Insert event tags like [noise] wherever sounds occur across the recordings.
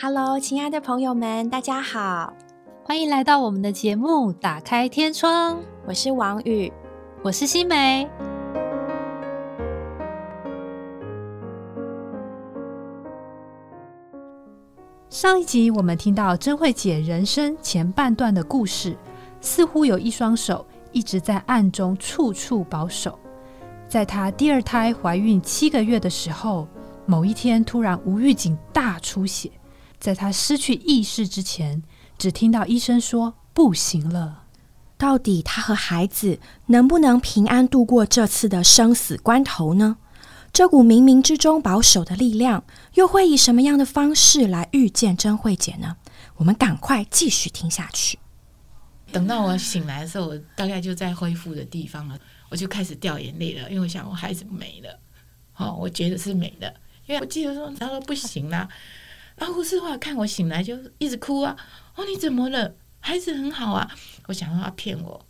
Hello，亲爱的朋友们，大家好，欢迎来到我们的节目《打开天窗》。我是王宇，我是新梅。上一集我们听到真慧姐人生前半段的故事，似乎有一双手一直在暗中处处保守。在她第二胎怀孕七个月的时候，某一天突然无预警大出血，在他失去意识之前，只听到医生说不行了。到底他和孩子能不能平安度过这次的生死关头呢？这股冥冥之中保守的力量，又会以什么样的方式来遇见真慧姐呢？我们赶快继续听下去。等到我醒来的时候，我大概就在恢复的地方了，我就开始掉眼泪了，因为我想我孩子没了，哦，我觉得是没的，因为我记得说他说不行啦，然后护士话看我醒来就一直哭啊，哦你怎么了？孩子很好啊，我想让他骗我，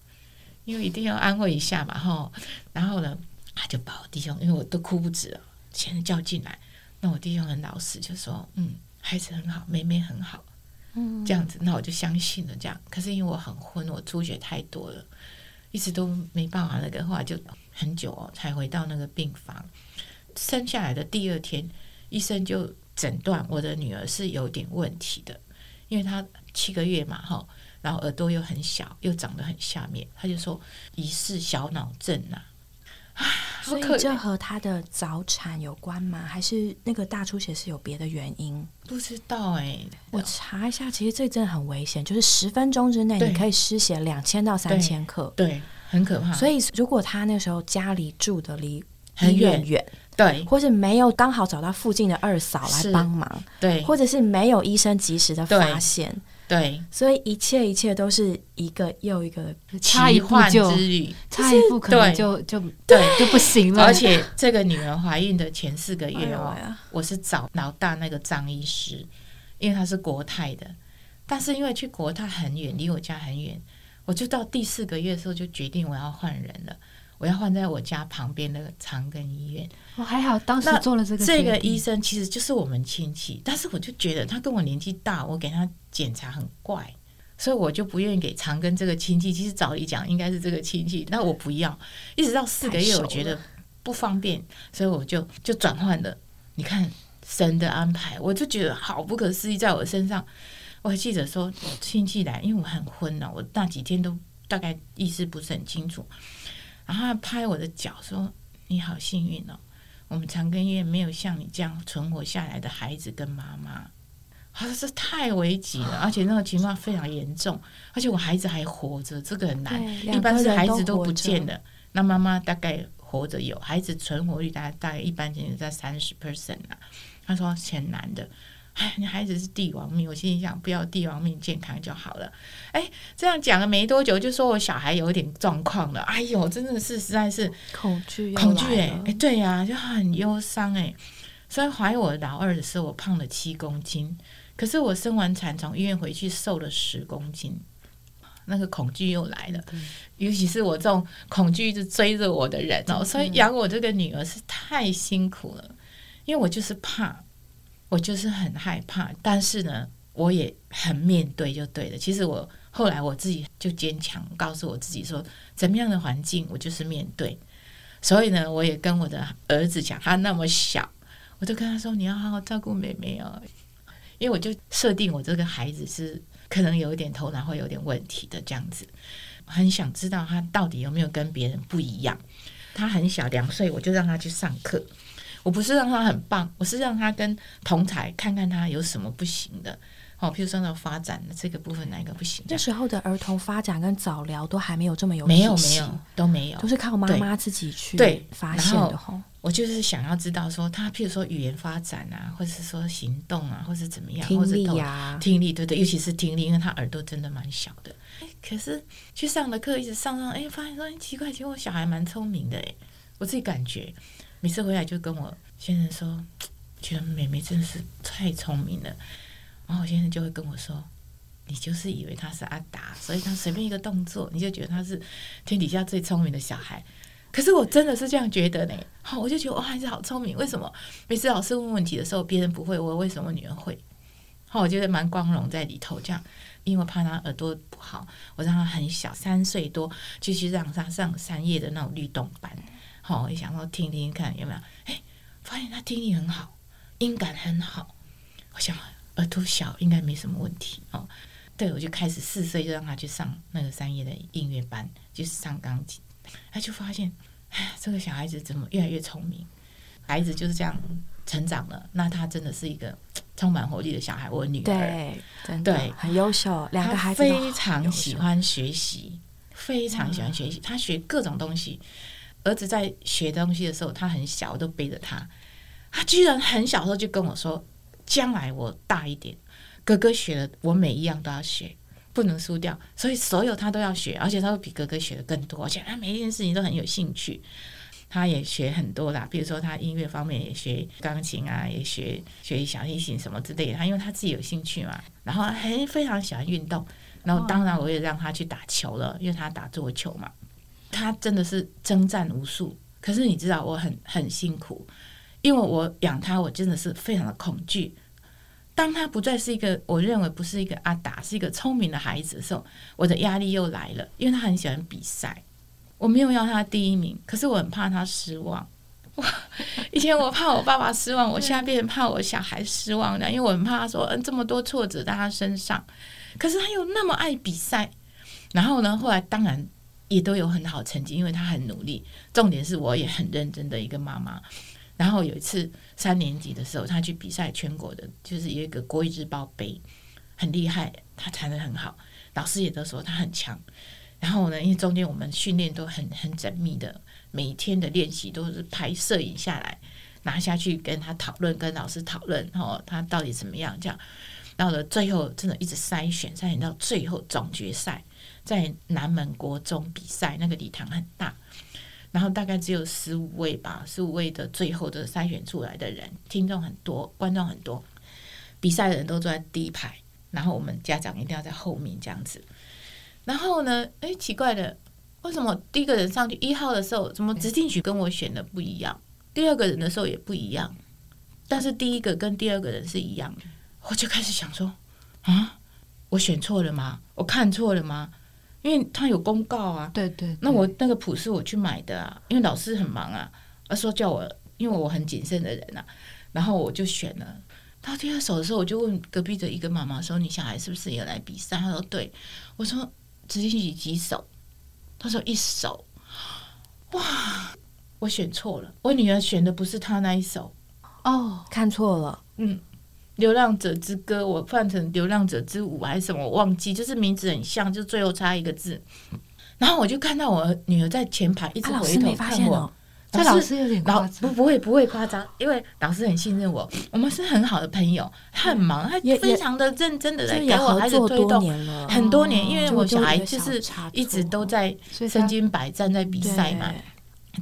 因为一定要安慰一下嘛，哈，然后呢？他就把我弟兄，因为我都哭不止了，先生叫进来。那我弟兄很老实，就说：“嗯，孩子很好，妹妹很好。”嗯，这样子，那我就相信了。这样，可是因为我很昏，我出血太多了，一直都没办法那个，后来就很久哦才回到那个病房。生下来的第二天，医生就诊断我的女儿是有点问题的，因为她七个月嘛，哈，然后耳朵又很小，又长得很下面，他就说疑似小脑症呐。所以这和她的早产有关吗？还是那个大出血是有别的原因？不知道哎，我查一下。其实这真的很危险，就是十分钟之内你可以失血两千到三千克，对，很可怕。所以如果他那时候家里住的离很远远，对，或是没有刚好找到附近的二嫂来帮忙，对，或者是没有医生及时的发现。对，所以一切一切都是一个又一个差一步就差一步可能就就对。就不行了。而且这个女儿怀孕的前四个月哦，我是找老大那个张医师，因为他是国泰的，但是因为去国泰很远，离我家很远，我就到第四个月的时候就决定我要换人了。我要换在我家旁边那个长庚医院。哦，还好当时做了这个。这个医生其实就是我们亲戚，但是我就觉得他跟我年纪大，我给他检查很怪，所以我就不愿意给长庚这个亲戚。其实早一讲应该是这个亲戚，那我不要。一直到四个月，我觉得不方便，所以我就就转换了。你看神的安排，我就觉得好不可思议，在我身上。我还记得说亲戚来，因为我很昏了，我那几天都大概意识不是很清楚。然后他拍我的脚说：“你好幸运哦，我们长庚医院没有像你这样存活下来的孩子跟妈妈。”他说：“这太危急了，而且那个情况非常严重，而且我孩子还活着，这个很难。一般是孩子都不见了，那妈妈大概活着有，孩子存活率大概大概一般情在三十 percent 啊。”他说：“挺难的。”哎，你孩子是帝王命，我心里想，不要帝王命，健康就好了。哎，这样讲了没多久，就说我小孩有点状况了。哎呦，真的是实在是恐惧，恐惧哎哎，对呀，就很忧伤哎。所以怀我老二的时候，我胖了七公斤，可是我生完产从医院回去瘦了十公斤，那个恐惧又来了。尤其是我这种恐惧一直追着我的人哦，所以养我这个女儿是太辛苦了，因为我就是怕。我就是很害怕，但是呢，我也很面对就对了。其实我后来我自己就坚强，告诉我自己说，怎么样的环境我就是面对。所以呢，我也跟我的儿子讲，他那么小，我就跟他说，你要好好照顾妹妹哦。因为我就设定我这个孩子是可能有一点头脑会有点问题的这样子，很想知道他到底有没有跟别人不一样。他很小，两岁，我就让他去上课。我不是让他很棒，我是让他跟同才看看他有什么不行的，好，譬如说那发展的这个部分哪一个不行？那时候的儿童发展跟早疗都还没有这么有没有没有都没有，都是靠妈妈自己去对发现的哈。我就是想要知道说他譬如说语言发展啊，或者是说行动啊，或是怎么样，听力呀，听力对对，尤其是听力，因为他耳朵真的蛮小的。可是去上的课一直上上，哎，发现说奇怪，其实我小孩蛮聪明的哎，我自己感觉。每次回来就跟我先生说，觉得妹妹真的是太聪明了。然后我先生就会跟我说：“你就是以为他是阿达，所以他随便一个动作，你就觉得他是天底下最聪明的小孩。”可是我真的是这样觉得呢。好，我就觉得我孩子好聪明。为什么每次老师问问题的时候，别人不会，我为什么女儿会？好，我觉得蛮光荣在里头这样，因为怕他耳朵不好，我让他很小三岁多，就去让他上三叶的那种律动班。好，我想说听听看有没有，哎，发现他听力很好，音感很好。我想耳朵小应该没什么问题哦。对，我就开始四岁就让他去上那个三叶的音乐班，就是上钢琴。他就发现，哎，这个小孩子怎么越来越聪明？孩子就是这样成长了。那他真的是一个充满活力的小孩。我女儿对，真的对很优秀，两个孩子非常喜欢学习，非常喜欢学习。他学各种东西。儿子在学东西的时候，他很小，我都背着他。他居然很小时候就跟我说：“将来我大一点，哥哥学的，我每一样都要学，不能输掉。所以所有他都要学，而且他会比哥哥学的更多，而且他每一件事情都很有兴趣。他也学很多啦，比如说他音乐方面也学钢琴啊，也学学小提琴什么之类的。他因为他自己有兴趣嘛，然后还非常喜欢运动。然后当然我也让他去打球了，因为他打桌球嘛。他真的是征战无数，可是你知道我很很辛苦，因为我养他，我真的是非常的恐惧。当他不再是一个我认为不是一个阿达，是一个聪明的孩子的时候，我的压力又来了，因为他很喜欢比赛。我没有要他第一名，可是我很怕他失望。哇！以前我怕我爸爸失望，我现在变成怕我小孩失望了，因为我很怕他说嗯这么多挫折在他身上，可是他又那么爱比赛。然后呢，后来当然也都有很好成绩，因为他很努力。重点是我也很认真的一个妈妈。然后有一次三年级的时候，他去比赛全国的，就是有一个国语日报杯，很厉害，他弹的很好，老师也都说他很强。然后呢，因为中间我们训练都很很缜密的，每一天的练习都是拍摄影下来，拿下去跟他讨论，跟老师讨论，哦，他到底怎么样？这样到了最后，真的一直筛选，筛选到最后总决赛，在南门国中比赛，那个礼堂很大，然后大概只有十五位吧，十五位的最后的筛选出来的人，听众很多，观众很多，比赛的人都坐在第一排，然后我们家长一定要在后面这样子。然后呢？哎，奇怪的，为什么第一个人上去一号的时候，怎么直进曲跟我选的不一样？第二个人的时候也不一样，但是第一个跟第二个人是一样的，我就开始想说啊，我选错了吗？我看错了吗？因为他有公告啊，对对，那我那个谱是我去买的啊，因为老师很忙啊，他说叫我，因为我很谨慎的人啊，然后我就选了。到第二首的时候，我就问隔壁的一个妈妈说：“你小孩是不是也来比赛？”她说：“对。”我说。直进去几首？她说一首。哇，我选错了，我女儿选的不是她那一首哦，看错了。嗯，《流浪者之歌》我换成《流浪者之舞》还是什么，我忘记，就是名字很像，就最后差一个字。然后我就看到我女儿在前排一直回头看我。这老师有点夸张，不不会不会夸张，因为老师很信任我，我们是很好的朋友。他很忙，他非常的认真的在给我孩子推动很多年，因为我小孩就是一直都在身经百战在比赛嘛。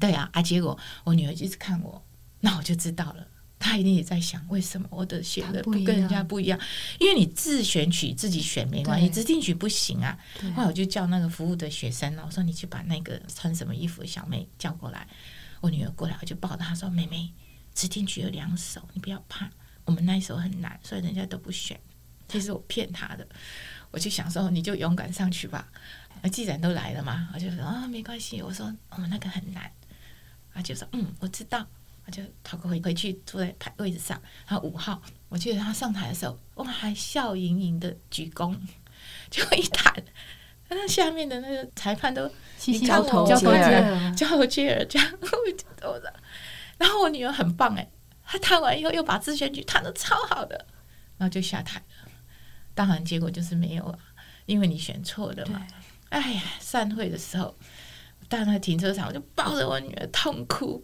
对啊，啊，结果我女儿一直看我，那我就知道了，她一定也在想为什么我的选的不跟人家不一样？因为你自选曲自己选没关系，指定曲不行啊。后来我就叫那个服务的学生我说你去把那个穿什么衣服的小妹叫过来。我女儿过来，我就抱她说：“妹妹，指定曲有两首，你不要怕。我们那一首很难，所以人家都不选。其实我骗她的，我就想说，你就勇敢上去吧。既然都来了嘛，我就说啊，没关系。我说我们那个很难。他就说嗯，我知道。他就逃过回回去坐在台位置上。然后五号，我记得他上台的时候，哇，还笑盈盈的鞠躬，[laughs] 就一弹。”那下面的那个裁判都交头接耳，交头接耳这样，然后我女儿很棒哎，她弹完以后又把自选曲弹的超好的，然后就下台了。当然结果就是没有啊，因为你选错了嘛。哎呀，散会的时候到那停车场，我就抱着我女儿痛哭。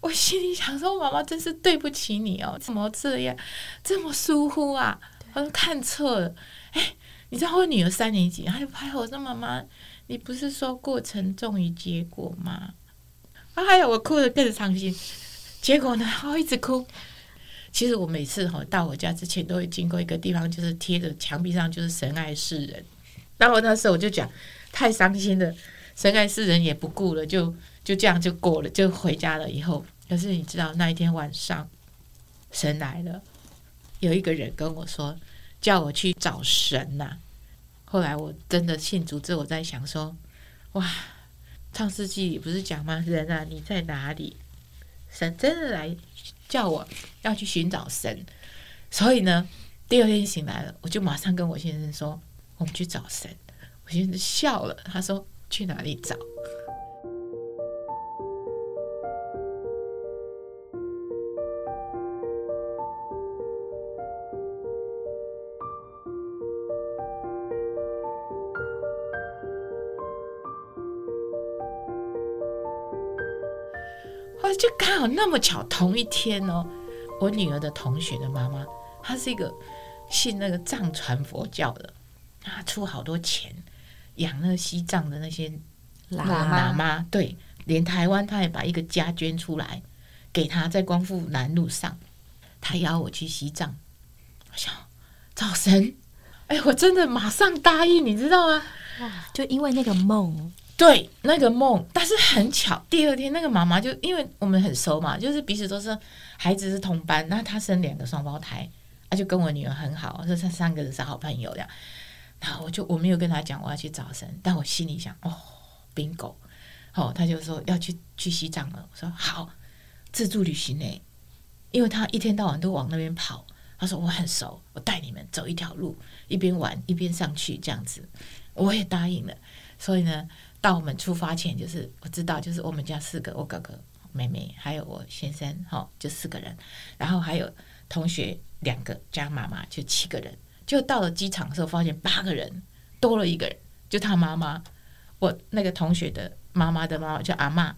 我心里想说，妈妈真是对不起你哦，怎么这样，这么疏忽啊？我说看错了，哎。你知道我女儿三年级，她就拍我说：“妈妈，你不是说过程重于结果吗？”啊，还有我哭的更伤心。结果呢，我一直哭。其实我每次哈到我家之前，都会经过一个地方，就是贴着墙壁上就是“神爱世人”。然后那时候我就讲，太伤心了，“神爱世人”也不顾了，就就这样就过了，就回家了。以后可是你知道那一天晚上，神来了，有一个人跟我说。叫我去找神呐、后来我真的信主之后，我在想说，哇，创世纪不是讲吗？人啊，你在哪里？神真的来叫我要去寻找神，所以呢，第二天醒来了，我就马上跟我先生说，我们去找神。我先生笑了，他说去哪里找？刚好那么巧，同一天哦，我女儿的同学的妈妈，她是一个信那个藏传佛教的，她出好多钱养那个西藏的那些喇喇嘛，对，连台湾她也把一个家捐出来给她，在光复南路上，她邀我去西藏，我想早晨，哎，我真的马上答应，你知道吗？就因为那个梦，对那个梦，但是很巧，第二天那个妈妈就因为我们很熟嘛，就是彼此都是孩子是同班，那她生两个双胞胎，她，就跟我女儿很好，这三三个人是好朋友这样。然后我就我没有跟她讲我要去找神，但我心里想哦，bingo，哦，他就说要去去西藏了，我说好，自助旅行呢，因为他一天到晚都往那边跑，他说我很熟，我带你们走一条路，一边玩一边上去这样子，我也答应了。所以呢，到我们出发前，就是我知道，就是我们家四个，我哥哥、妹妹还有我先生，哈、就四个人，然后还有同学两个加妈妈，就七个人。就到了机场的时候，发现八个人多了一个人，就他妈妈，我那个同学的妈妈的妈妈叫阿嬷，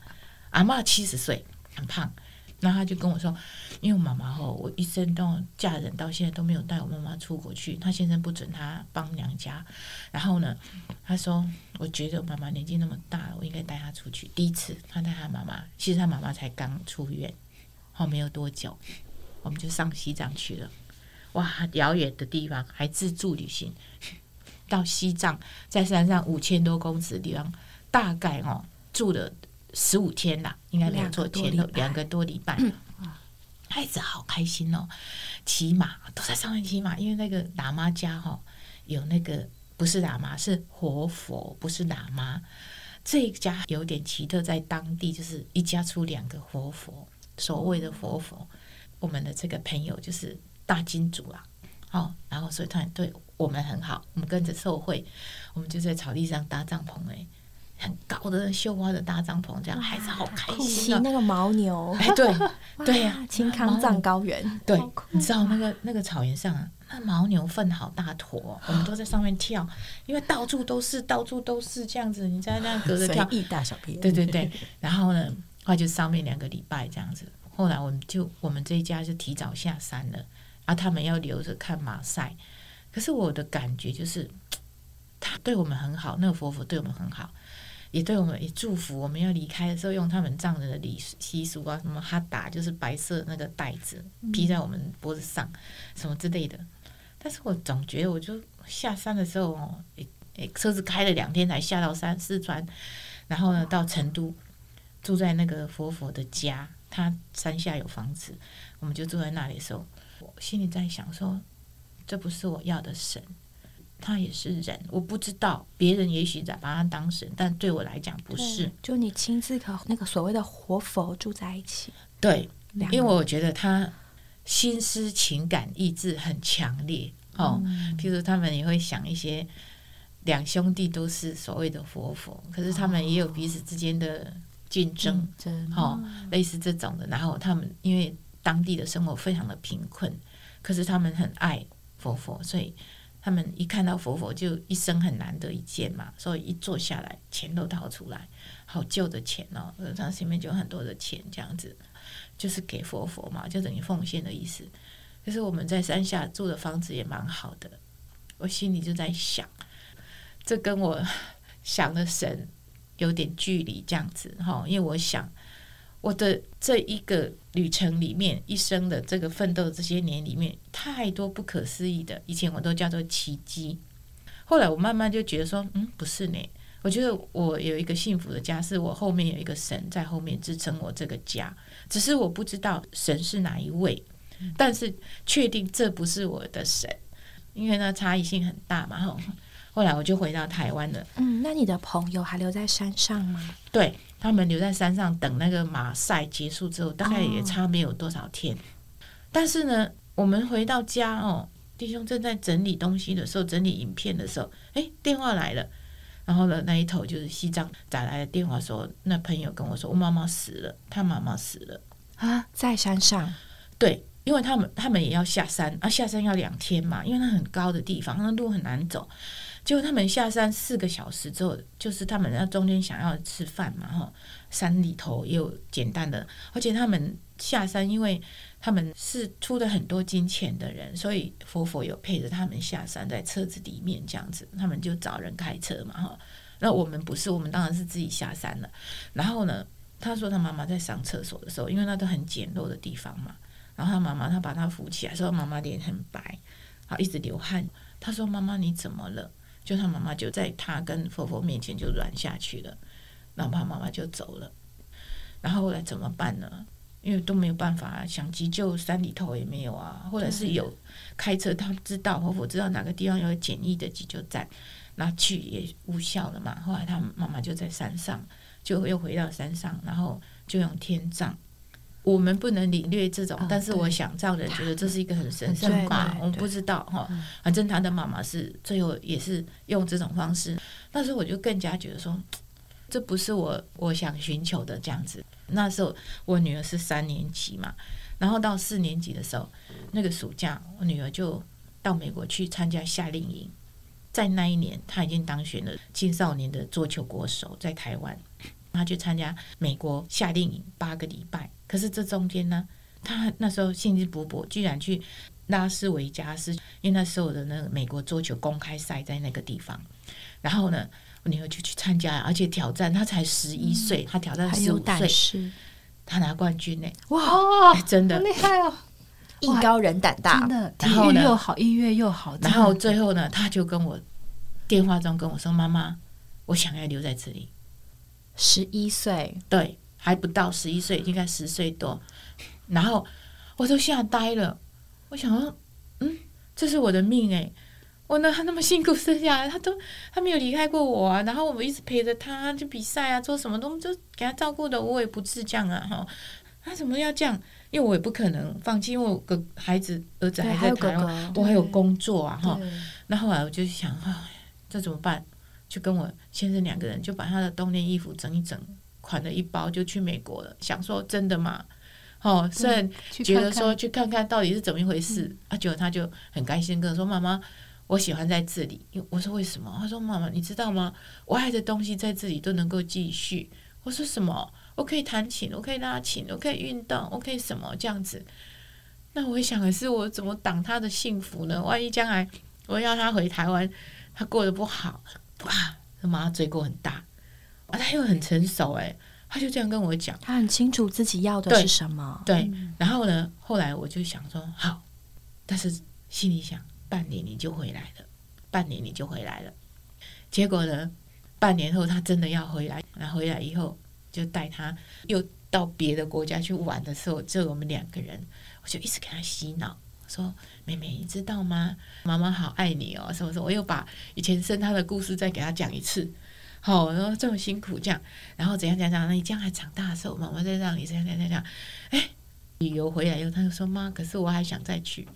阿嬷七十岁，很胖。那他就跟我说，因为妈妈吼，我一生到嫁人到现在都没有带我妈妈出国去，她先生不准她帮娘家。然后呢，他说，我觉得妈妈年纪那么大了，我应该带她出去。第一次他带他妈妈，其实他妈妈才刚出院，后没有多久，我们就上西藏去了。哇，遥远的地方还自助旅行，到西藏，在山上五千多公尺的地方，大概哦住了十五天啦，应该没有错，前头两个多礼拜。孩子好开心哦，骑马都在上面骑马，因为那个喇嘛家哈、有那个不是喇嘛是活佛，不是喇嘛。这一家有点奇特，在当地就是一家出两个活佛，所谓的活佛。我们的这个朋友就是大金主啦，哦，然后所以他对我们很好，我们跟着受贿，我们就在草地上搭帐篷哎、很高的绣花的大帐篷，这样孩子好开心啊！那个牦牛，哎，对 [laughs] 对呀、哇青康藏高原，对你知道那个那个草原上啊，那牦牛粪好大坨哦，我们都在上面跳，因为到处都是，到处都是这样子，你在那样隔着跳，意大小便，对对对，然后呢，后来就上面两个礼拜这样子。后来我们就我们这一家就提早下山了，啊，他们要留着看马赛。可是我的感觉就是，他对我们很好，那个佛佛对我们很好，也对我们也祝福。我们要离开的时候，用他们藏人的礼习俗啊，什么哈达，就是白色那个袋子披在我们脖子上，什么之类的。但是我总觉得，我就下山的时候哦，诶诶，车子开了两天才下到山四川，然后呢到成都，住在那个佛佛的家，他山下有房子，我们就住在那里的时候，我心里在想说，这不是我要的神，他也是人，我不知道别人也许在把他当神，但对我来讲不是。就你亲自和那个所谓的活佛住在一起，对，因为我觉得他心思、情感、意志很强烈哦。譬如他们也会想一些两兄弟都是所谓的活佛，可是他们也有彼此之间的竞争，真哦，类似这种的。然后他们因为当地的生活非常的贫困，可是他们很爱佛佛，所以他们一看到佛佛就一生很难得一见嘛，所以一坐下来钱都掏出来，好旧的钱哦，他前面就有很多的钱这样子，就是给佛佛嘛，就等于奉献的意思。可是我们在山下住的房子也蛮好的，我心里就在想，这跟我想的神有点距离，这样子哈，因为我想我的这一个旅程里面，一生的这个奋斗这些年里面，太多不可思议的，以前我都叫做奇迹，后来我慢慢就觉得说，嗯，不是呢。我觉得我有一个幸福的家，是我后面有一个神在后面支撑我这个家，只是我不知道神是哪一位，但是确定这不是我的神。因为呢差异性很大嘛。后后来我就回到台湾了。嗯，那你的朋友还留在山上吗？对他们留在山上等那个马赛结束之后，大概也哦差没有多少天。但是呢，我们回到家哦，弟兄正在整理东西的时候，整理影片的时候，诶，电话来了。然后呢，那一头就是西藏打来的电话说，那朋友跟我说，我妈妈死了，他妈妈死了。啊，在山上。对，因为他们他们也要下山啊，下山要两天嘛，因为那很高的地方，那路很难走。结果他们下山四个小时之后，就是他们那中间想要吃饭嘛，哈，山里头也有简单的，而且他们下山，因为他们是出了很多金钱的人，所以佛佛有陪着他们下山，在车子里面这样子，他们就找人开车嘛，哈。那我们不是，我们当然是自己下山了。然后呢，他说他妈妈在上厕所的时候，因为那都很简陋的地方嘛，然后他妈妈他把他扶起来，说妈妈脸很白，啊，一直流汗。他说妈妈你怎么了？就他妈妈就在他跟佛佛面前就软下去了，然后他妈妈就走了。然后后来怎么办呢？因为都没有办法想急救，山里头也没有啊，或者是有开车，他知道佛佛知道哪个地方有简易的急救站，那去也无效了嘛。后来他妈妈就在山上，就又回到山上，然后就用天葬。我们不能领略这种，啊但是我对。想藏人觉得这是一个很神圣对吧，我们不知道哈。反正他的妈妈是最后也是用这种方式，那时候我就更加觉得说，这不是我我想寻求的这样子。那时候我女儿是三年级嘛，然后到四年级的时候，那个暑假我女儿就到美国去参加夏令营，在那一年她已经当选了青少年的桌球国手，在台湾，她去参加美国夏令营八个礼拜，可是这中间呢，他那时候兴致勃勃，居然去拉斯维加斯，因为那时候的那个美国桌球公开赛在那个地方，然后呢。我女儿就去参加，而且挑战，她才十一岁，她挑战十五岁，识，她拿冠军呢、哇，真的好厉害哦！艺高人胆大真，的，体然后呢育又好，音乐又好，然后最后呢，他就跟我电话中跟我说：“妈妈，我想要留在这里。十一岁，”对，还不到十一岁，应该十岁多。然后我都吓呆了，我想说，嗯，这是我的命哎、我呢，他那么辛苦生下来，他都他没有离开过我啊，然后我们一直陪着他去比赛啊，做什么都就给他照顾的我也不自这样啊哈。他怎么要这样？因为我也不可能放弃，因为我个孩子儿子，还在台湾，哥，我还有工作啊哈。那后来我就想，啊，这怎么办？就跟我先生两个人就把他的冬天衣服整一整，款了一包就去美国了。想说真的吗？哦，虽然觉得说去看看到底是怎么一回事，啊，结果他就很开心跟我说：“妈妈，我喜欢在这里。”我说为什么？他说：“妈妈，你知道吗？我爱的东西在这里都能够继续。”我说：“什么？我可以弹琴，我可以拉琴，我可以运动，我可以什么这样子？”那我想的是，我怎么挡他的幸福呢？万一将来我要他回台湾，他过得不好，哇，他妈罪过很大，啊，他又很成熟、欸，他就这样跟我讲。他很清楚自己要的是什么，对，然后呢，后来我就想说好，但是心里想，半年你就回来了，半年你就回来了。结果呢，半年后他真的要回来，然后回来以后就带他又到别的国家去玩的时候，就我们两个人，我就一直给他洗脑。说妹妹，你知道吗？妈妈好爱你哦，什么什么，我又把以前生他的故事再给他讲一次。好、然后这么辛苦这样，然后怎样怎样怎样，那你将来长大的时候，妈妈再让你这样怎样怎样，哎，旅游回来以后，他就说妈，可是我还想再去，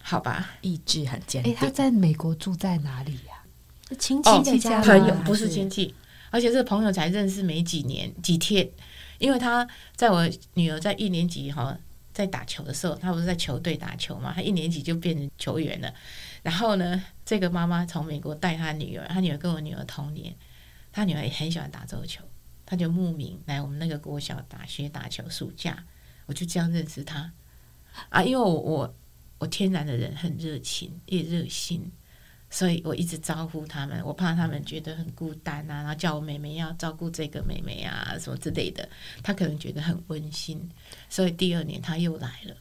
好吧？意志很坚哎，定。他在美国住在哪里呀？亲哦戚的家朋友不是亲戚，而且是朋友才认识没几年几天，因为他在我女儿在一年级哈，在打球的时候，他不是在球队打球嘛，他一年级就变成球员了。然后呢，这个妈妈从美国带她女儿，她女儿跟我女儿同年，她女儿也很喜欢打桌球，她就慕名来我们那个国小打学打球。暑假我就这样认识她啊，因为我我我天然的人很热情也热心，所以我一直招呼他们，我怕他们觉得很孤单啊，然后叫我妹妹要照顾这个妹妹啊什么之类的，他可能觉得很温馨，所以第二年他又来了，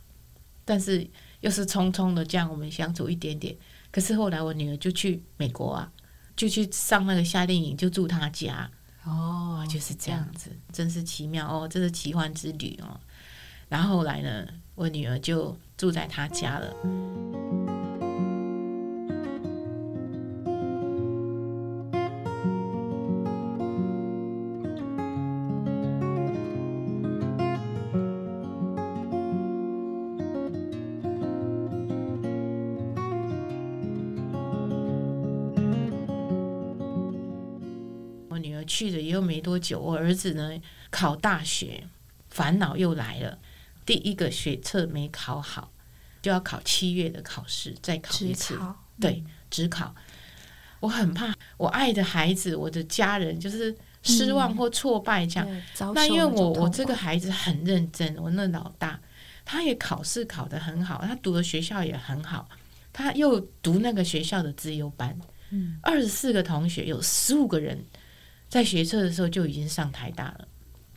但是又是匆匆的这样我们相处一点点，可是后来我女儿就去美国啊，就去上那个夏令营，就住他家，哦就是这样子，真是奇妙哦，这是奇幻之旅哦。然后后来呢，我女儿就住在他家了。多久，我儿子呢考大学，烦恼又来了。第一个学测没考好，就要考七月的考试，再考一次。对，只考。我很怕我爱的孩子，我的家人就是失望或挫败这样。那因为我我这个孩子很认真，我那老大他也考试考得很好，他读的学校也很好，他又读那个学校的资优班。嗯，二十四个同学有十五个人在学车的时候就已经上台大了，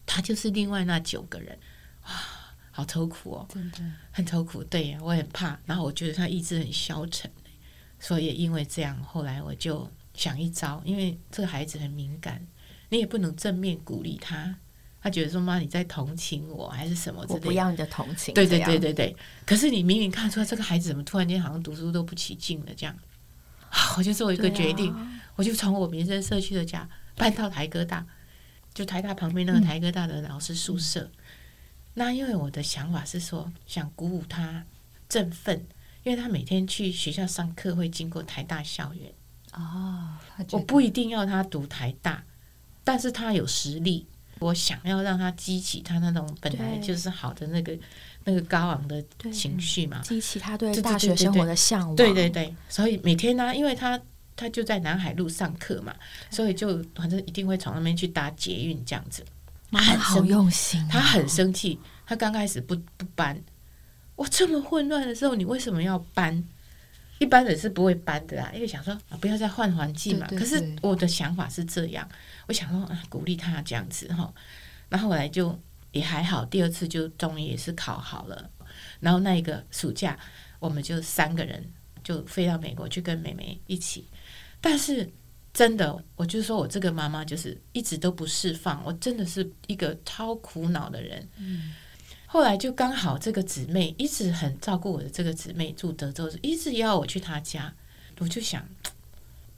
他就是另外那九个人。哇，好愁苦哦，真的很愁苦。对呀，我很怕。然后我觉得他意志很消沉。所以因为这样，后来我就想一招，因为这个孩子很敏感，你也不能正面鼓励他，他觉得说妈你在同情我还是什么？我不要你的同情。对对对对对。可是你明明看出来这个孩子怎么突然间好像读书都不起劲了，这样，我就做一个决定，我就从我民生社区的家搬到台哥大，就台大旁边那个台哥大的老师宿舍。那因为我的想法是说，想鼓舞他振奋。因为他每天去学校上课会经过台大校园哦，我不一定要他读台大，但是他有实力，我想要让他激起他那种本来就是好的那个那个高昂的情绪嘛，激起他对大学生活的向往。对对对，所以每天呢，因为他他就在南海路上课嘛，所以就反正一定会从那边去搭捷运这样子。妈妈好用心，他很生气，他刚开始不不搬。我这么混乱的时候，你为什么要搬？一般人是不会搬的啊，因为想说啊，不要再换环境嘛。可是我的想法是这样，我想说啊，鼓励他这样子哈。然后后来就也还好，第二次就终于也是考好了。然后那一个暑假，我们就三个人就飞到美国去跟妹妹一起。但是真的，我就说我这个妈妈就是一直都不释放，我真的是一个超苦恼的人。嗯。后来就刚好这个姊妹一直很照顾我的这个姊妹住德州，一直邀我去她家，我就想，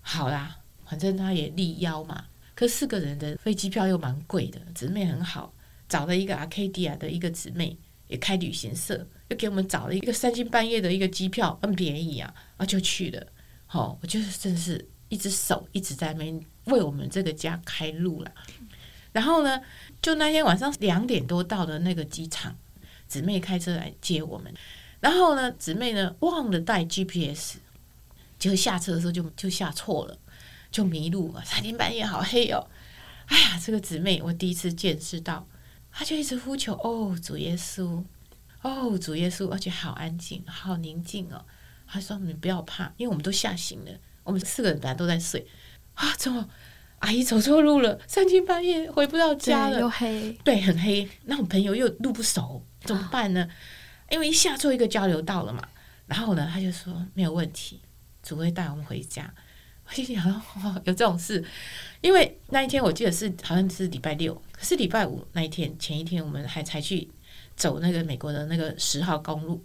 好啦，反正她也力邀嘛。可四个人的飞机票又蛮贵的，姊妹很好，找了一个阿 K D 亚的一个姊妹，也开旅行社，又给我们找了一个三更半夜的一个机票，很便宜啊，啊就去了。好，我就是真的是一只手一直在那边为我们这个家开路了。然后呢，就那天晚上两点多到的那个机场，姊妹开车来接我们。然后呢，姊妹呢忘了带 GPS，就下车的时候就就下错了，就迷路了。三更半夜好黑哦！哎呀，这个姊妹我第一次见识到，她就一直呼求：“哦，主耶稣，哦，主耶稣！”而且好安静，好宁静哦。她说：“你不要怕，因为我们都吓醒了，我们四个人本来都在睡啊，怎么？”阿姨走错路了，三更半夜回不到家了，又黑，对，很黑。那我朋友又路不熟，怎么办呢？因为一下错一个交流道了嘛。然后呢，他就说没有问题，主会带我们回家。我心想有这种事，因为那一天我记得是好像是礼拜六，可是礼拜五那一天前一天我们还才去走那个美国的那个十号公路，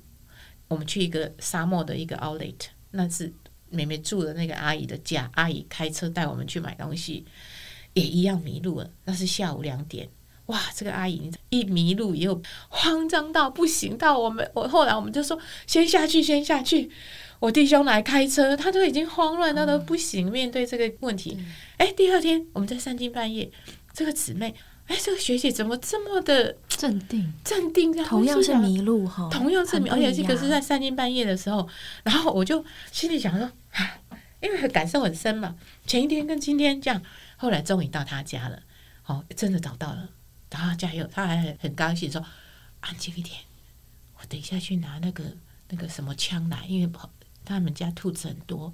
我们去一个沙漠的一个 Outlet，那是。妹妹住的那个阿姨的家，阿姨开车带我们去买东西，也一样迷路了。那是下午两点，哇！这个阿姨一迷路以后，慌张到不行。到我们，我后来我们就说，先下去，先下去。我弟兄来开车，他都已经慌乱到都不行。面对这个问题，哎，第二天我们在三更半夜，这个姊妹。哎，这个学姐怎么这么的镇定？镇定，同样是迷路哈，同样是迷，而且这个是在三更半夜的时候。然后我就心里想说，因为感受很深嘛，前一天跟今天这样，后来终于到他家了，哦，真的找到了，然后加油，他还很很高兴说，安静一点，我等一下去拿那个那个什么枪来，因为他们家兔子很多，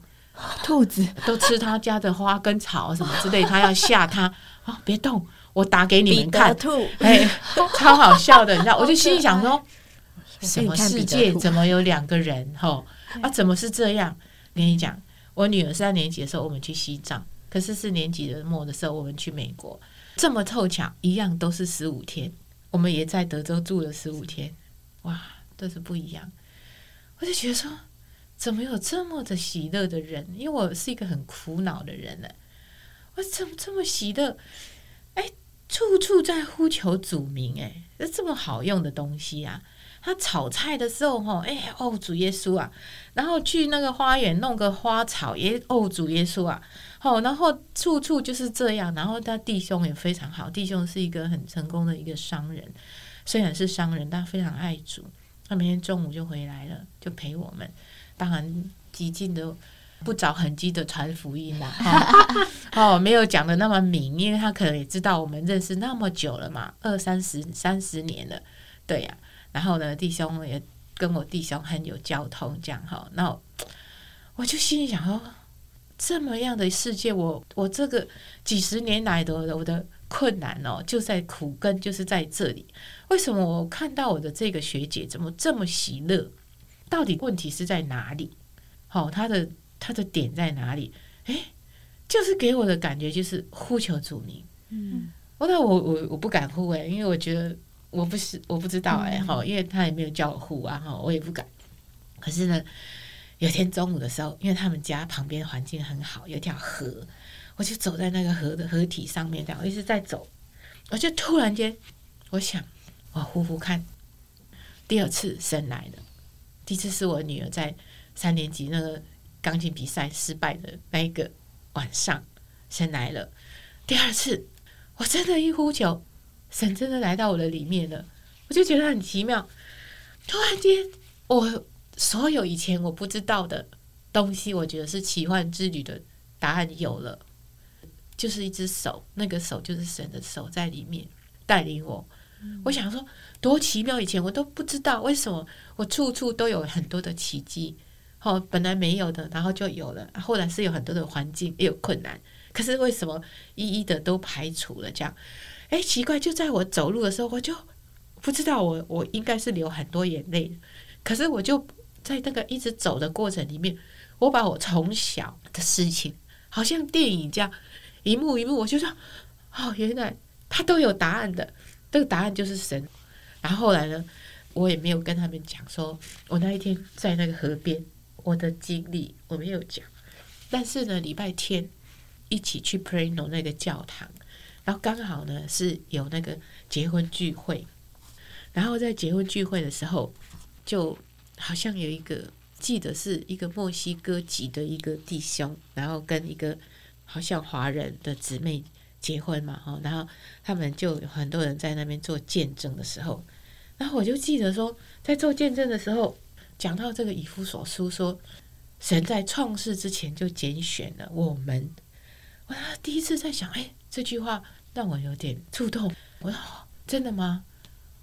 兔子都吃他家的花跟草什么之类，他要吓他啊，别动。我打给你们看，哎，[laughs] 超好笑的，你知道？我就心里想说，什么世界怎么有两个人？哈啊，怎么是这样？跟你讲，我女儿三年级的时候，我们去西藏；可是四年级的末的时候，我们去美国。这么凑巧，一样都是十五天，我们也在德州住了十五天。哇，都是不一样。我就觉得说，怎么有这么的喜乐的人？因为我是一个很苦恼的人呢。我怎么这么喜乐？哎。处处在呼求主名，哎，这这么好用的东西啊！他炒菜的时候，哈，哎哦，主耶稣啊！然后去那个花园弄个花草，也哦，主耶稣啊！好，然后处处就是这样。然后他弟兄也非常好，弟兄是一个很成功的一个商人，虽然是商人，但非常爱主。他每天中午就回来了，就陪我们。当然，极尽的不着痕迹的传福音啦。[laughs] 哦，没有讲的那么明，因为他可能也知道我们认识那么久了嘛，二三十、三十年了，对呀。然后呢，弟兄也跟我弟兄很有交通，这样哈。那我就心里想说，这么样的世界，我我这个几十年来的我的困难哦，就在苦根，就是在这里。为什么我看到我的这个学姐怎么这么喜乐？到底问题是在哪里？好，他的他的点在哪里？哎，就是给我的感觉就是呼求主名。嗯，我那我我我不敢呼诶，因为我觉得。我不是我不知道哎哈，因为他也没有叫我呼啊哈，我也不敢。可是呢，有天中午的时候，因为他们家旁边环境很好，有条河，我就走在那个河的河体上面，这样一直在走。我就突然间，我想我呼呼看。第二次神来了，第一次是我女儿在三年级那个钢琴比赛失败的那一个晚上，神来了。第二次，我真的一呼求。神真的来到我的里面了，我就觉得很奇妙。突然间，我所有以前我不知道的东西，我觉得是奇幻之旅的答案有了，就是一只手，那个手就是神的手在里面带领我。我想说，多奇妙！以前我都不知道为什么我处处都有很多的奇迹，哦，本来没有的，然后就有了。后来是有很多的环境也有困难，可是为什么一一的都排除了？这样。哎，奇怪！就在我走路的时候，我就不知道我我应该是流很多眼泪，可是我就在那个一直走的过程里面，我把我从小的事情，好像电影这样一幕一幕，我就说哦，原来他都有答案的，这个答案就是神。然后后来呢，我也没有跟他们讲说我那一天在那个河边我的经历，我没有讲。但是呢，礼拜天一起去 Prano 那个教堂。然后刚好呢是有那个结婚聚会，然后在结婚聚会的时候，就好像有一个记得是一个墨西哥籍的一个弟兄，然后跟一个好像华人的姊妹结婚嘛，哈，然后他们就有很多人在那边做见证的时候，然后我就记得说，在做见证的时候，讲到这个以夫所书说，神在创世之前就拣选了我们，我第一次在想，哎。这句话让我有点触动。我说：“真的吗？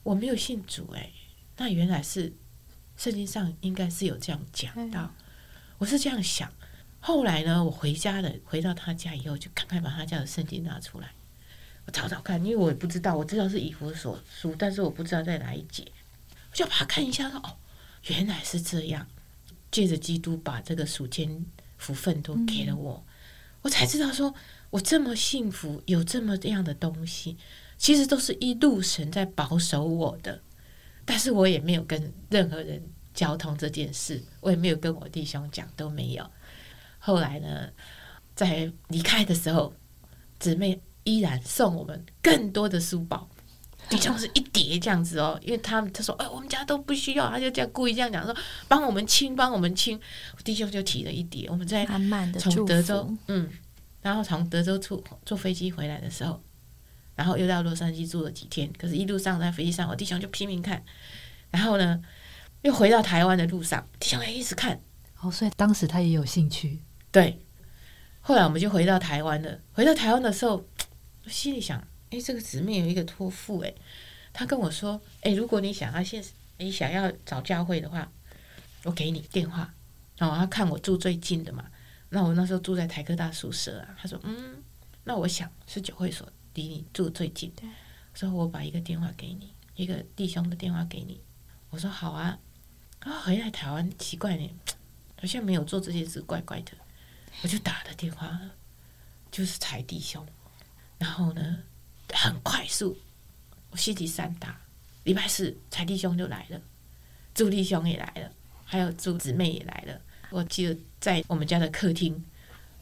我没有信主哎，那原来是圣经上应该是有这样讲到。我是这样想。后来呢，我回家了，回到他家以后，就赶快把他家的圣经拿出来，我找找看，因为我也不知道，我知道是以弗所书，但是我不知道在哪一节，我就把它看一下。说哦，原来是这样。借着基督把这个属天福分都给了我，我才知道说。”我这么幸福，有这么样的东西，其实都是一路神在保守我的。但是我也没有跟任何人交通这件事，我也没有跟我弟兄讲，都没有。后来呢，在离开的时候，姊妹依然送我们更多的书包，弟兄是一叠这样子哦。因为他们他说，哎，我们家都不需要，他就这样故意这样讲说，帮我们清，帮我们清。弟兄就提了一叠，我们在从德州，嗯。然后从德州出坐飞机回来的时候，然后又到洛杉矶住了几天。可是，一路上在飞机上，我弟兄就拼命看。然后呢，又回到台湾的路上，弟兄也一直看。哦，所以当时他也有兴趣。对。后来我们就回到台湾了。回到台湾的时候，[tsk] 我心里想：哎，这个姊妹有一个托付，哎，他跟我说：哎，如果你想要现，你想要找教会的话，我给你电话。然后她看我住最近的嘛。那我那时候住在台科大宿舍啊，他说嗯，那我想是九会所离你住最近，所以我把一个电话给你，一个弟兄的电话给你。我说好啊，啊回来台湾奇怪呢，好像没有做这些事，怪怪的。我就打了电话，就是财弟兄，然后呢很快速，我星期三打，礼拜四财弟兄就来了，朱弟兄也来了，还有朱姊妹也来了。我记得在我们家的客厅，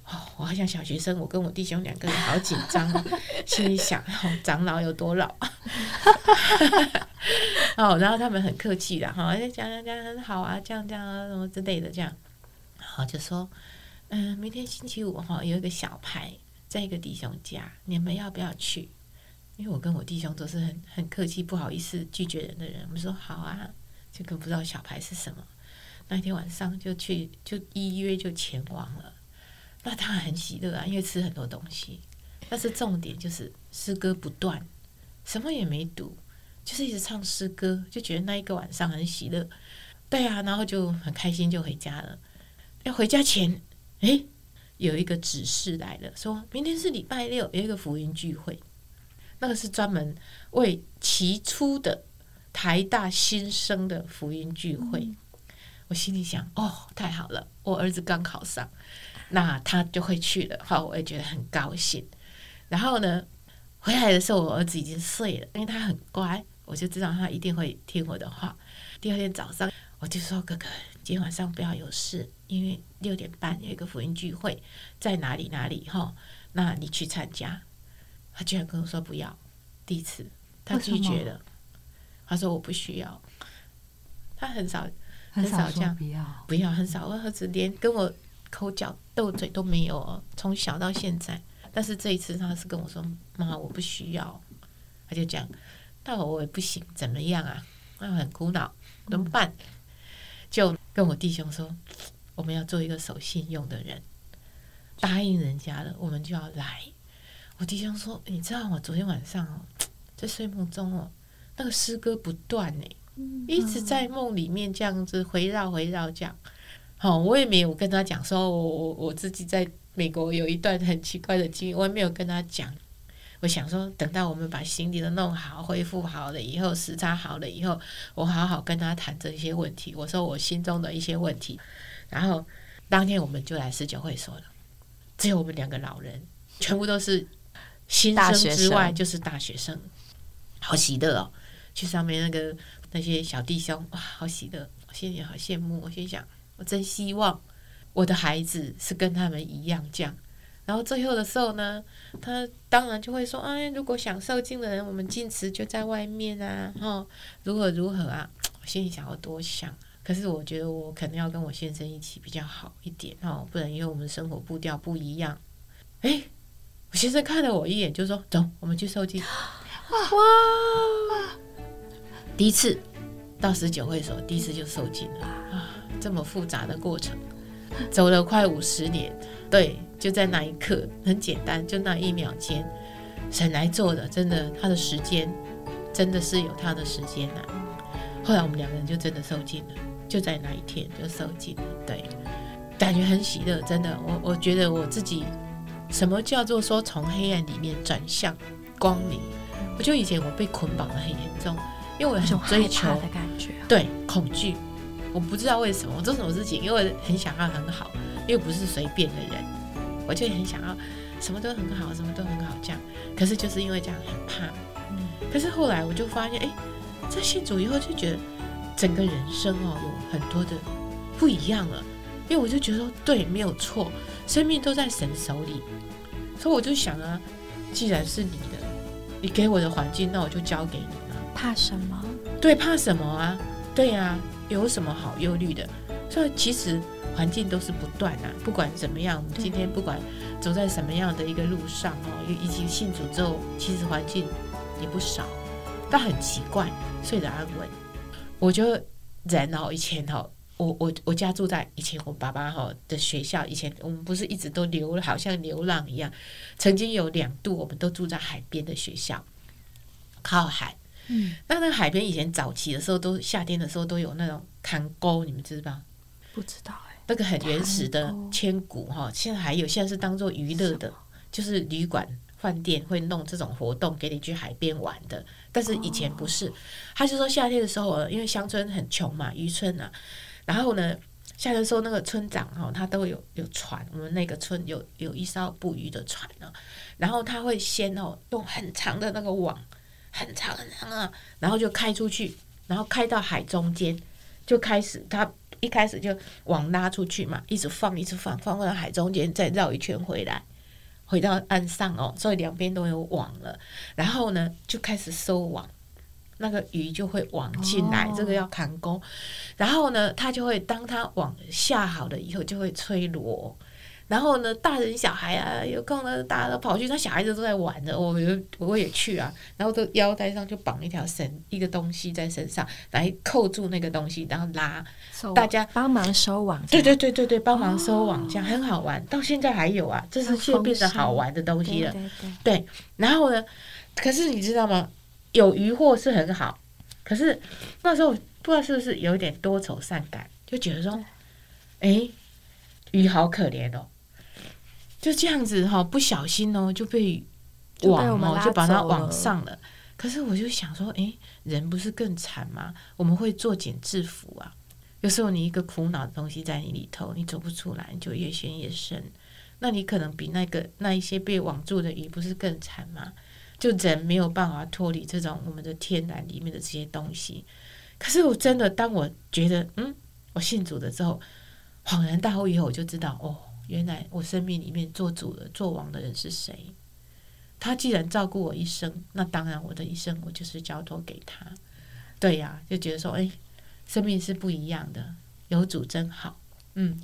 哦，我好像小学生，我跟我弟兄两个人好紧张，[laughs] 心里想，哦，长老有多老？[laughs] 哦，然后他们很客气的哈，讲讲讲很好啊，这样这样啊，什么之类的这样，然后就说，嗯，明天星期五哈，有一个小牌在一个弟兄家，你们要不要去？因为我跟我弟兄都是很很客气，不好意思拒绝人的人，我们说好啊，这个不知道小牌是什么，那天晚上就去，就依约就前往了。那他很喜乐啊，因为吃很多东西。但是重点就是诗歌不断，什么也没读，就是一直唱诗歌，就觉得那一个晚上很喜乐。对啊，然后就很开心就回家了。要回家前，诶，有一个指示来了，说明天是礼拜六，有一个福音聚会，那个是专门为起初的台大新生的福音聚会。我心里想，哦，太好了，我儿子刚考上。那他就会去了，哈，我也觉得很高兴。然后呢，回来的时候，我儿子已经睡了，因为他很乖，我就知道他一定会听我的话。第二天早上，我就说：“哥哥，今天晚上不要有事，因为六点半有一个福音聚会，在哪里哪里哈？那你去参加。”他居然跟我说不要，第一次他拒绝了，他说我不需要。他很少很少这样，不要不要，很少。我儿子连跟我。口角斗嘴都没有哦，从小到现在。但是这一次他是跟我说：“妈，我不需要。”他就讲：“那我也不行，怎么样啊？”那很苦恼，怎么办？就跟我弟兄说：“我们要做一个守信用的人，答应人家了，我们就要来。”我弟兄说：“你知道我？昨天晚上哦，在睡梦中哦，那个诗歌不断呢，一直在梦里面这样子回绕回绕这样。”好，我也没有跟他讲说，我我我自己在美国有一段很奇怪的经历，我也没有跟他讲。我想说，等到我们把行李都弄好、恢复好了以后，时差好了以后，我好好跟他谈这些问题。我说我心中的一些问题，然后当天我们就来十九会所了，只有我们两个老人，全部都是新生之外就是大学生，好喜乐哦！去上面那个那些小弟兄，哇，好喜乐，我心里好羡慕。我心想。我真希望我的孩子是跟他们一样这样。然后最后的时候呢，他当然就会说：“哎，如果想受敬的人，我们进池就在外面啊，哈，如何如何啊？”我心里想要多想，可是我觉得我可能要跟我先生一起比较好一点哦，不然因为我们生活步调不一样。哎，我先生看了我一眼，就说：“走，我们去受敬。”哇！第一次到十九会所，第一次就受敬了啊。这么复杂的过程，走了快五十年，对，就在那一刻，很简单，就那一秒间，神来做的，真的，他的时间真的是有他的时间呐。后来我们两个人就真的受尽了，就在那一天就受尽了，对，感觉很喜乐，真的，我我觉得我自己，什么叫做说从黑暗里面转向光明？我就以前我被捆绑的很严重，因为我很追求的感觉，对，恐惧。我不知道为什么我做什么事情，因为很想要很好，又不是随便的人，我就很想要什么都很好，什么都很好这样。可是就是因为这样很怕。嗯。可是后来我就发现，哎，在信主以后就觉得整个人生哦有很多的不一样了。因为我就觉得说，对，没有错，生命都在神手里。所以我就想啊，既然是你的，你给我的环境，那我就交给你了。怕什么？对，怕什么啊？对呀。有什么好忧虑的？所以其实环境都是不断啊，不管怎么样，我们今天不管走在什么样的一个路上哦，以及信主之后，其实环境也不少，但很奇怪，睡得安稳。我就人哦，以前哈，我我我家住在以前我爸爸哈的学校，以前我们不是一直都流，好像流浪一样，曾经有两度我们都住在海边的学校，靠海。嗯，那那个海边以前早期的时候，都夏天的时候都有那种坎沟，你们知道不知道哎，那个很原始的千古哈，现在还有，现在是当做娱乐的，就是旅馆饭店会弄这种活动给你去海边玩的。但是以前不是，他是说夏天的时候，因为乡村很穷嘛，渔村啊，然后呢，夏天时候那个村长哈，他都有有船，我们那个村有有一艘捕鱼的船呢，然后他会先哦用很长的那个网。很长很长啊，然后就开出去，然后开到海中间，就开始他一开始就网拉出去嘛，一直放，一直放，放到海中间，再绕一圈回来，回到岸上哦，所以两边都有网了。然后呢，就开始收网，那个鱼就会网进来，哦这个要砍钩。然后呢，它就会当它网下好了以后，就会吹螺。然后呢，大人小孩啊，有空呢，大家都跑去，那小孩子都在玩的，我有我也去啊。然后都腰带上就绑一条绳，一个东西在身上，来扣住那个东西，然后拉，大家帮忙收网，对对对对对，帮忙收网，这样很好玩。到现在还有啊，这是现在变得好玩的东西对了。对对，然后呢，可是你知道吗？有渔获是很好，可是那时候不知道是不是有一点多愁善感，就觉得说，哎，鱼好可怜哦，就这样子哈、不小心哦就被网哦就把它网上了。可是我就想说，哎，人不是更惨吗？我们会作茧自缚啊。有时候你一个苦恼的东西在你里头，你走不出来，你就越陷越深。那你可能比那个那一些被网住的鱼不是更惨吗？就人没有办法脱离这种我们的天然里面的这些东西。可是我真的，当我觉得嗯，我信主了之后，恍然大悟以后，我就知道哦，原来我生命里面做主的、做王的人是谁。他既然照顾我一生，那当然我的一生我就是交托给他。对呀、就觉得说，哎，生命是不一样的，有主真好。嗯，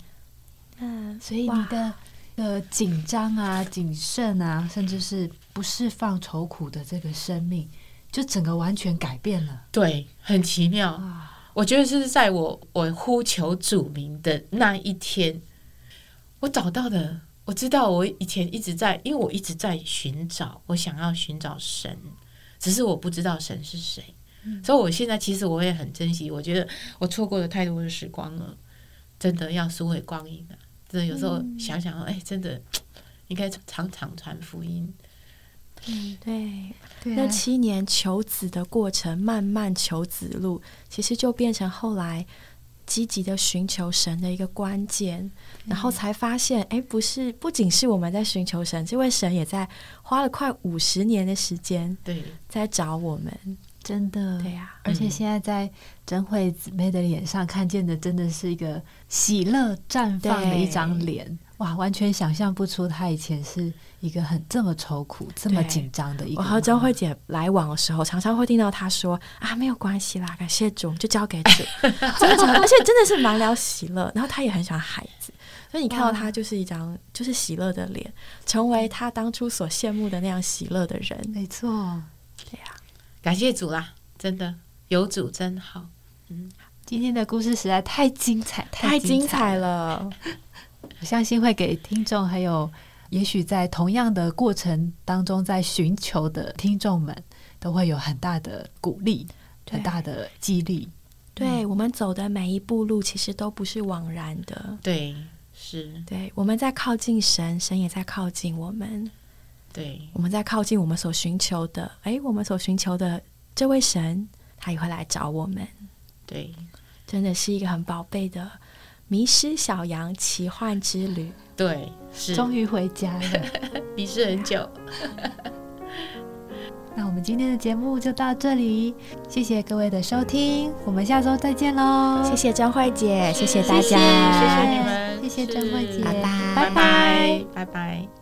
那，所以你的的紧张啊、谨慎啊，甚至是不释放愁苦的这个生命，就整个完全改变了对，很奇妙。啊！我觉得是在我我呼求主名的那一天，我找到的。我知道我以前一直在，因为我一直在寻找，我想要寻找神，只是我不知道神是谁。所以我现在其实我也很珍惜，我觉得我错过了太多的时光了，真的要赎回光阴的。真的有时候想想，哎、真的应该常常传福音。嗯，对，对啊。那七年求子的过程，慢慢求子路，其实就变成后来积极的寻求神的一个关键，然后才发现，哎，不是，不仅是我们在寻求神，这位神也在花了快五十年的时间对，在找我们。真的对呀、而且现在在真慧姊妹的脸上看见的，真的是一个喜乐绽放的一张脸，哇，完全想象不出她以前是一个很这么愁苦、这么紧张的一。我和真慧姐来往的时候，常常会听到她说：“啊，没有关系啦，感谢主，就交给主。[laughs] ”真的，而且真的是满了喜乐。然后她也很喜欢孩子，所以你看到她就是一张就是喜乐的脸，成为她当初所羡慕的那样喜乐的人。没错，感谢主啦，真的有主真好。嗯今天的故事实在太精彩，太精精彩了。[laughs] 我相信会给听众，还有也许在同样的过程当中在寻求的听众们，都会有很大的鼓励，很大的激励。对我们走的每一步路，其实都不是枉然的。对，是，对，我们在靠近神，神也在靠近我们。对，我们在靠近我们所寻求的，哎，我们所寻求的这位神，他也会来找我们。对，真的是一个很宝贝的迷失小羊奇幻之旅。对，是，终于回家了。[laughs] 迷失很久。[laughs] 那我们今天的节目就到这里，谢谢各位的收听，我们下周再见喽！谢谢张慧姐，谢谢大谢谢家，谢谢你们，谢谢张慧姐是拜拜拜拜，拜拜。